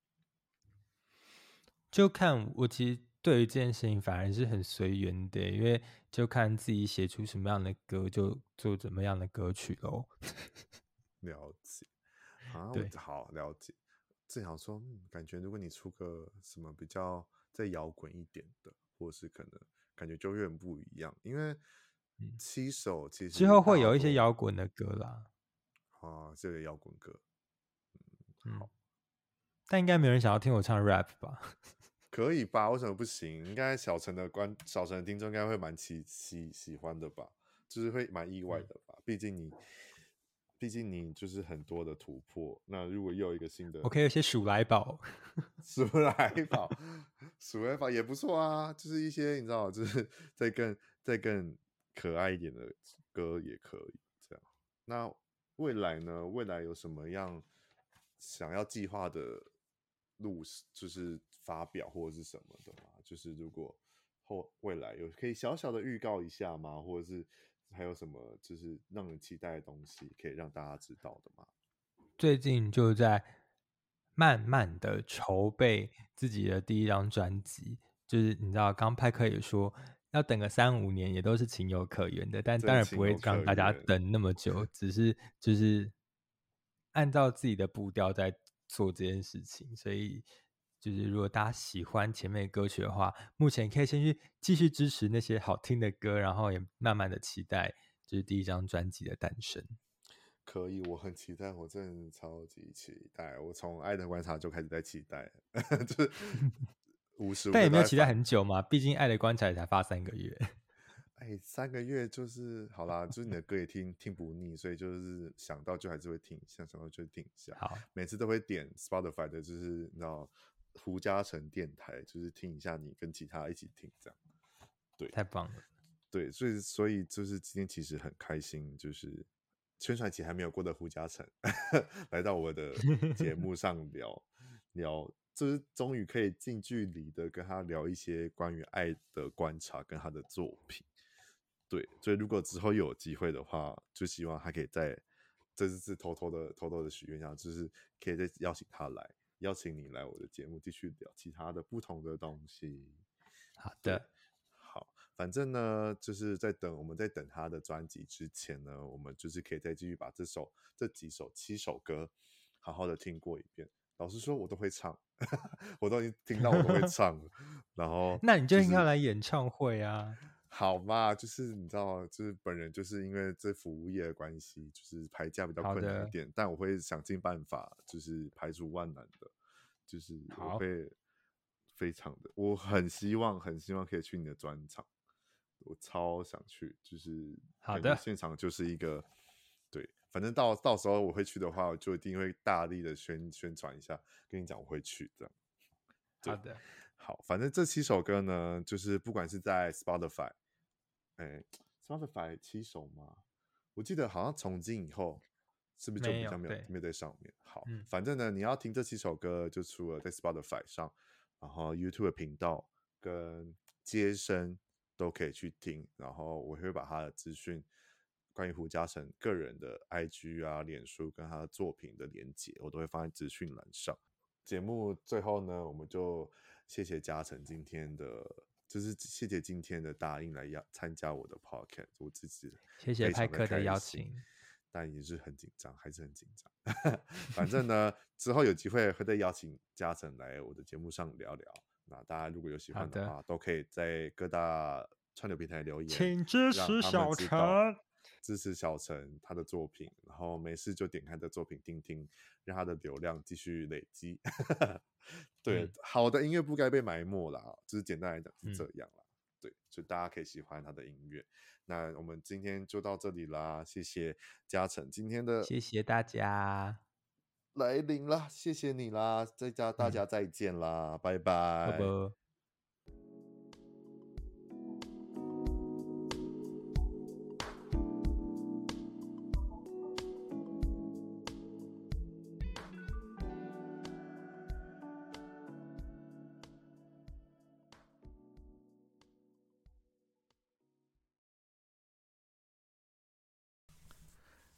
就看我其实对于这件事情反而是很随缘的，因为就看自己写出什么样的歌，就做怎么样的歌曲喽。了解，好，对，好了解。正想说，嗯，感觉如果你出个什么比较再摇滚一点的，或是可能感觉就有点不一样，因为七首其实之后会有一些摇滚的歌啦。啊，这个摇滚歌，嗯，好，但应该没有人想要听我唱 rap 吧？可以吧？为什么不行？应该小陈的观，小陈的听众应该会蛮喜喜喜欢的吧？就是会蛮意外的吧？嗯、毕竟你，毕竟你就是很多的突破。那如果又有一个新的，我可以有些鼠来宝，鼠来宝，鼠来宝也不错啊。就是一些你知道，就是 再更再更可爱一点的歌也可以这样。那未来呢？未来有什么样想要计划的路，就是发表或者是什么的吗？就是如果后未来有可以小小的预告一下吗？或者是还有什么就是让人期待的东西可以让大家知道的吗？最近就在慢慢的筹备自己的第一张专辑，就是你知道，刚派克也说。要等个三五年也都是情有可原的，但当然不会让大家等那么久，只是就是按照自己的步调在做这件事情。所以就是如果大家喜欢前面的歌曲的话，目前可以先去继续支持那些好听的歌，然后也慢慢的期待就是第一张专辑的诞生。可以，我很期待，我真的超级期待。我从《爱的观察》就开始在期待，就是。但也没有期待很久嘛，毕竟《爱的观察》才发三个月。哎，三个月就是好啦，就是你的歌也听听不腻，所以就是想到就还是会听，想想到就听一下。好，每次都会点 Spotify 的，就是你知道胡嘉诚电台，就是听一下你跟其他一起听这样。对，太棒了。对，所以所以就是今天其实很开心，就是宣传期还没有过的胡嘉诚 来到我的节目上聊聊。就是终于可以近距离的跟他聊一些关于爱的观察跟他的作品，对，所以如果之后有机会的话，就希望他可以在这次偷偷的偷偷的许愿一下，就是可以再邀请他来，邀请你来我的节目继续聊其他的不同的东西。好的，好，反正呢，就是在等我们在等他的专辑之前呢，我们就是可以再继续把这首这几首七首歌好好的听过一遍。老实说，我都会唱，我都已经听到我都会唱了。然后，那你就应该来演唱会啊？好嘛，就是你知道，就是本人就是因为这服务业的关系，就是排假比较困难一点，但我会想尽办法，就是排除万难的，就是我会非常的，我很希望，很希望可以去你的专场，我超想去，就是好的，现场就是一个对。反正到到时候我会去的话，我就一定会大力的宣宣传一下，跟你讲我会去这样。好的，好，反正这七首歌呢，就是不管是在 Spotify，哎，Spotify 七首吗？我记得好像从今以后是不是就比较没有没有在上面？好，嗯，反正呢，你要听这七首歌，就除了在 Spotify 上，然后 YouTube 频道跟街声都可以去听，然后我会把他的资讯。关于胡嘉诚个人的 IG 啊、脸书跟他的作品的连接，我都会放在资讯栏上。节目最后呢，我们就谢谢嘉诚今天的，就是谢谢今天的答应来邀参加我的 Podcast，我自己谢谢派克的邀请，但也是很紧张，还是很紧张。反正呢，之后有机会会再邀请嘉诚来我的节目上聊聊。那大家如果有喜欢的话，的都可以在各大串流平台留言，请支持小陈。支持小陈他的作品，然后没事就点开他的作品听听，让他的流量继续累积。对，嗯、好的音乐不该被埋没啦，就是简单来讲是这样啦。嗯、对，就大家可以喜欢他的音乐。那我们今天就到这里啦，谢谢嘉诚今天的，谢谢大家来临啦，谢谢你啦，再家大家 再见啦，嗯、拜拜。拜拜